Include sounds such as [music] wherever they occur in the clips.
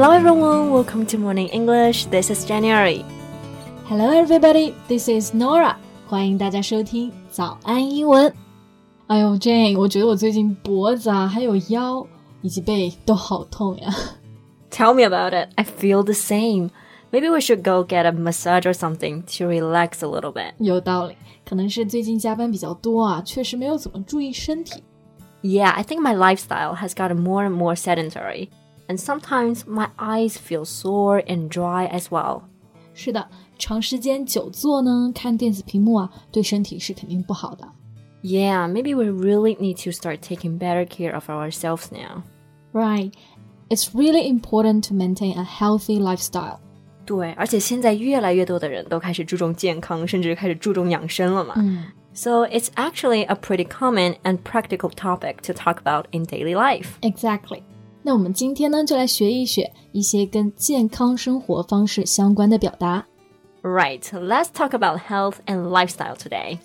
Hello everyone, welcome to Morning English. This is January. Hello everybody, this is Norah. 欢迎大家收听早安英文。哎呦，Jane，我觉得我最近脖子啊，还有腰以及背都好痛呀。Tell me about it. I feel the same. Maybe we should go get a massage or something to relax a little bit. 有道理，可能是最近加班比较多啊，确实没有怎么注意身体。Yeah, I think my lifestyle has gotten more and more sedentary and sometimes my eyes feel sore and dry as well. 是的，长时间久坐呢，看电子屏幕啊，对身体是肯定不好的。Yeah, maybe we really need to start taking better care of ourselves now. Right. It's really important to maintain a healthy lifestyle. 对，而且现在越来越多的人都开始注重健康，甚至开始注重养生了嘛。嗯。So it's actually a pretty common and practical topic to talk about in daily life. Exactly. 那我们今天呢，就来学一学一些跟健康生活方式相关的表达。Right, let's talk about health and lifestyle today.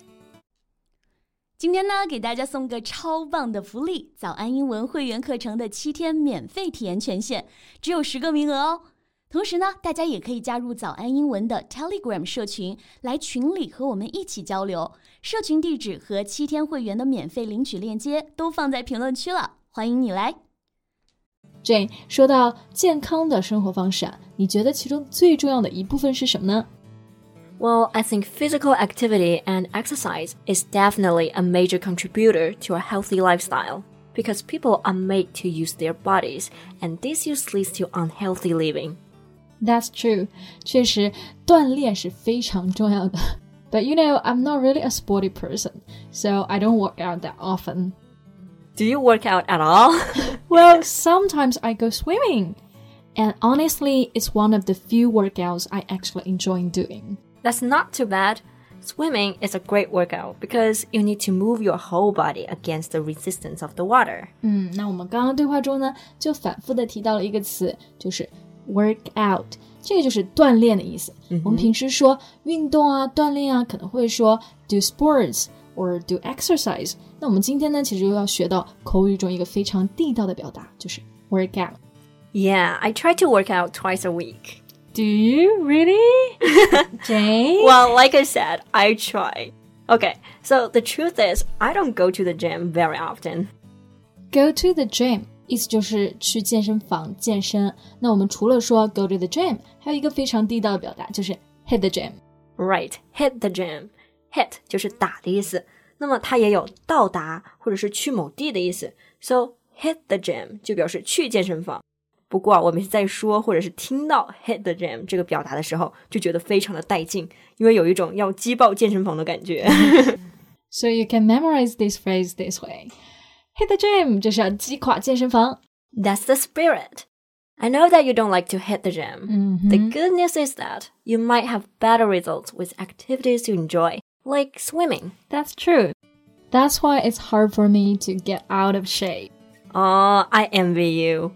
今天呢，给大家送个超棒的福利——早安英文会员课程的七天免费体验权限，只有十个名额哦。同时呢，大家也可以加入早安英文的 Telegram 社群，来群里和我们一起交流。社群地址和七天会员的免费领取链接都放在评论区了，欢迎你来。Jane，说到健康的生活方式啊，你觉得其中最重要的一部分是什么呢？Well, I think physical activity and exercise is definitely a major contributor to a healthy lifestyle because people are made to use their bodies, and this use leads to unhealthy living. That's true. 确实，锻炼是非常重要的。But you know, I'm not really a sporty person, so I don't work out that often. Do you work out at all? [laughs] well, sometimes I go swimming. And honestly, it's one of the few workouts I actually enjoy doing. That's not too bad. Swimming is a great workout because you need to move your whole body against the resistance of the water. 嗯，那我们刚刚对话中呢，就反复的提到了一个词，就是 work out，这个就是锻炼的意思。嗯、我们平时说运动啊、锻炼啊，可能会说 do sports or do exercise。那我们今天呢，其实又要学到口语中一个非常地道的表达，就是 work out。Yeah, I try to work out twice a week. Do you really? [laughs] Jane? Well, like I said, I try. Okay, so the truth is, I don't go to the gym very often. Go to the gym 意思就是去健身房健身。那我们除了说 go to the gym，还有一个非常地道的表达，就是 hit the gym。Right, hit the gym. Hit 就是打的意思，那么它也有到达或者是去某地的意思。So hit the gym 就表示去健身房。不过啊，我每次在说或者是听到 hit the gym 这个表达的时候，就觉得非常的带劲，因为有一种要击爆健身房的感觉。so you [laughs] can memorize this phrase this way: hit the gym 就是要击垮健身房。That's the spirit. I know that you don't like to hit the gym. Mm -hmm. The good news is that you might have better results with activities you enjoy, like swimming. That's true. That's why it's hard for me to get out of shape. Oh, I envy you.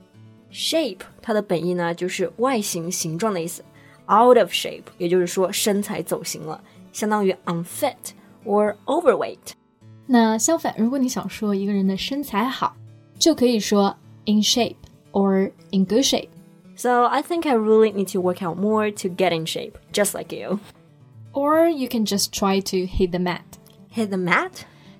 Shape 它的本意呢就是外形、形状的意思。Out of shape 也就是说身材走形了，相当于 unfit or overweight。那相反，如果你想说一个人的身材好，就可以说 in shape or in good shape. So I think I really need to work out more to get in shape, just like you. Or you can just try to hit the mat. Hit the mat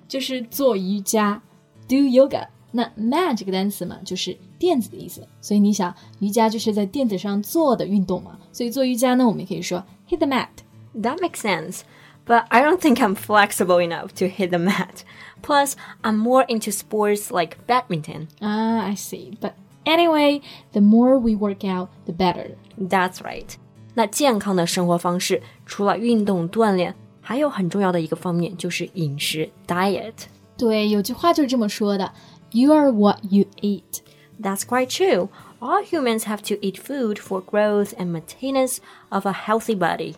就是做瑜伽，do yoga。那 mat 这个单词嘛，就是垫子的意思。所以你想，瑜伽就是在垫子上做的运动嘛。所以做瑜伽呢，我们也可以说 hit the mat。 That makes sense. But I don't think I'm flexible enough to hit the mat. Plus, I'm more into sports like badminton. Ah, I see. But anyway, the more we work out, the better. That's right. 那健康的生活方式，除了运动锻炼，还有很重要的一个方面就是饮食 diet。对，有句话就是这么说的：You are what you eat. That's quite true. All humans have to eat food for growth and maintenance of a healthy body.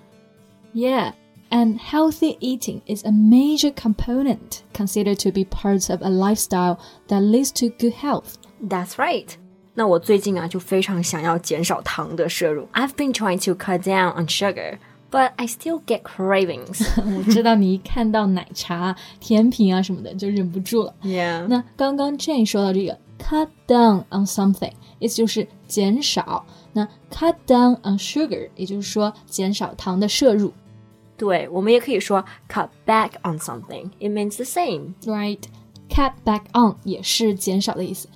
Yeah, and healthy eating is a major component considered to be part of a lifestyle that leads to good health. That's right. 那我最近啊就非常想要减少糖的摄入。I've been trying to cut down on sugar, but I still get cravings. 我知道你一看到奶茶、甜品啊什么的就忍不住了。 Yeah. 那刚刚 [laughs] Jane 说到这个 cut down on something，意思就是减少。那 cut down on sugar，也就是说减少糖的摄入。对，我们也可以说 cut back on something. It means the same. Right. Cut back on 也是减少的意思。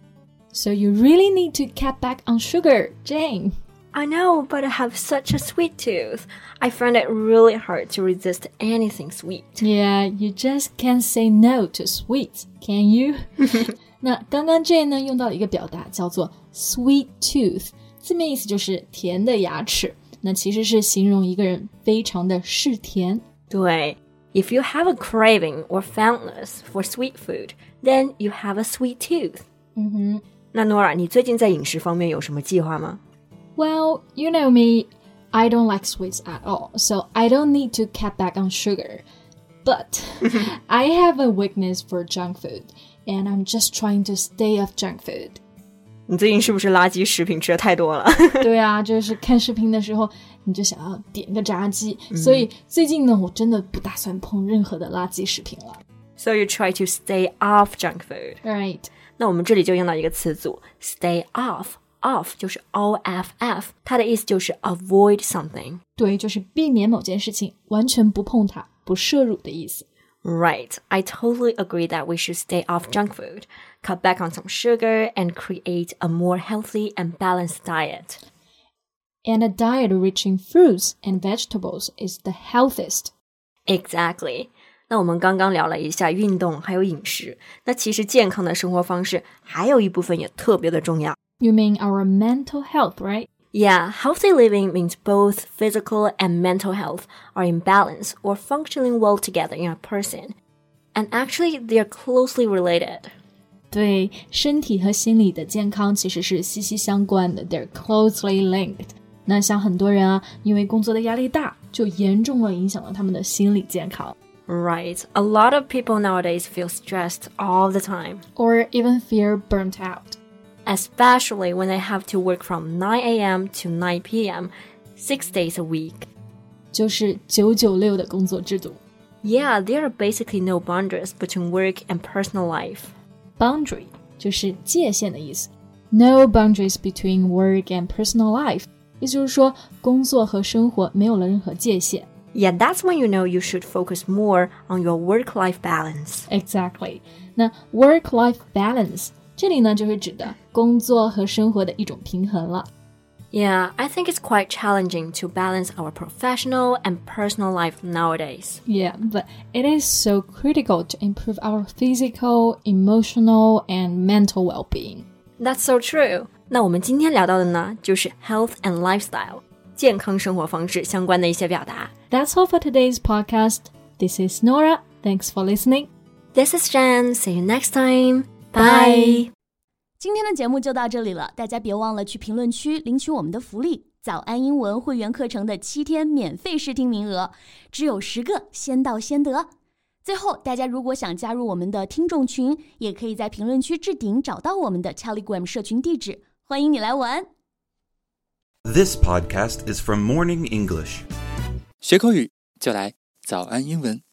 So you really need to cut back on sugar, Jane. I know, but I have such a sweet tooth. I find it really hard to resist anything sweet. Yeah, you just can't say no to sweets, can you? [laughs] [laughs] 那刚刚 Jane 呢用到了一个表达叫做 sweet tooth，字面意思就是甜的牙齿。那其实是形容一个人非常的嗜甜。对，If you have a craving or fondness for sweet food, then you have a sweet tooth. 嗯哼， 那 Nora，你最近在饮食方面有什么计划吗？Well, you know me, I don't like sweets at all, so I don't need to cut back on sugar. But [laughs] I have a weakness for junk food, and I'm just trying to stay off junk food. 你最近是不是垃圾食品吃的太多了？对啊，就是看视频的时候，你就想要点个炸鸡。嗯、所以最近呢，我真的不打算碰任何的垃圾食品了。 [laughs] So you try to stay off junk food, right? 那我们这里就用到一个词组，stay off。off 就是 o f f，它的意思就是 avoid something。对，就是避免某件事情，完全不碰它，不摄入的意思。Right, I totally agree that we should stay off junk food cut back on some sugar, and create a more healthy and balanced diet. And a diet rich in fruits and vegetables is the healthiest. Exactly. 那我们刚刚聊了一下运动，还有饮食。那其实健康的生活方式还有一部分也特别的重要。You mean our mental health, right? Yeah, healthy living means both physical and mental health are in balance or functioning well together in a person. And actually, they are closely related. 对身体和心理的健康其实是息息相关的，they're closely linked。那像很多人啊，因为工作的压力大，就严重了影响了他们的心理健康。 Right, a lot of people nowadays feel stressed all the time, or even feel burnt out, especially when they have to work from 9 a.m. to 9 p.m. six days a week. 就是九九六的工作制度。Yeah, there are basically no boundaries between work and personal life boundary 就是界限的意思。No boundaries between work and personal life，也就是说，工作和生活没有了任何界限。 Yeah, that's when you know you should focus more on your work-life balance. Exactly. 那 work-life balance 这里呢，就是指的工作和生活的一种平衡了。yeah, I think it's quite challenging to balance our professional and personal life nowadays. Yeah, but it is so critical to improve our physical, emotional, and mental well-being. That's so true. 那我们今天聊到的呢，就是 health and lifestyle 健康生活方式相关的一些表达。 that's all for today's podcast. This is Norah. Thanks for listening. This is Jen. See you next time. Bye. 今天的节目就到这里了，大家别忘了去评论区领取我们的福利——早安英文会员课程的七天免费试听名额，只有十个，先到先得。最后，大家如果想加入我们的听众群，也可以在评论区置顶找到我们的 Telegram 社群地址，欢迎你来玩。This podcast is from Morning English. 学口语就来早安英文。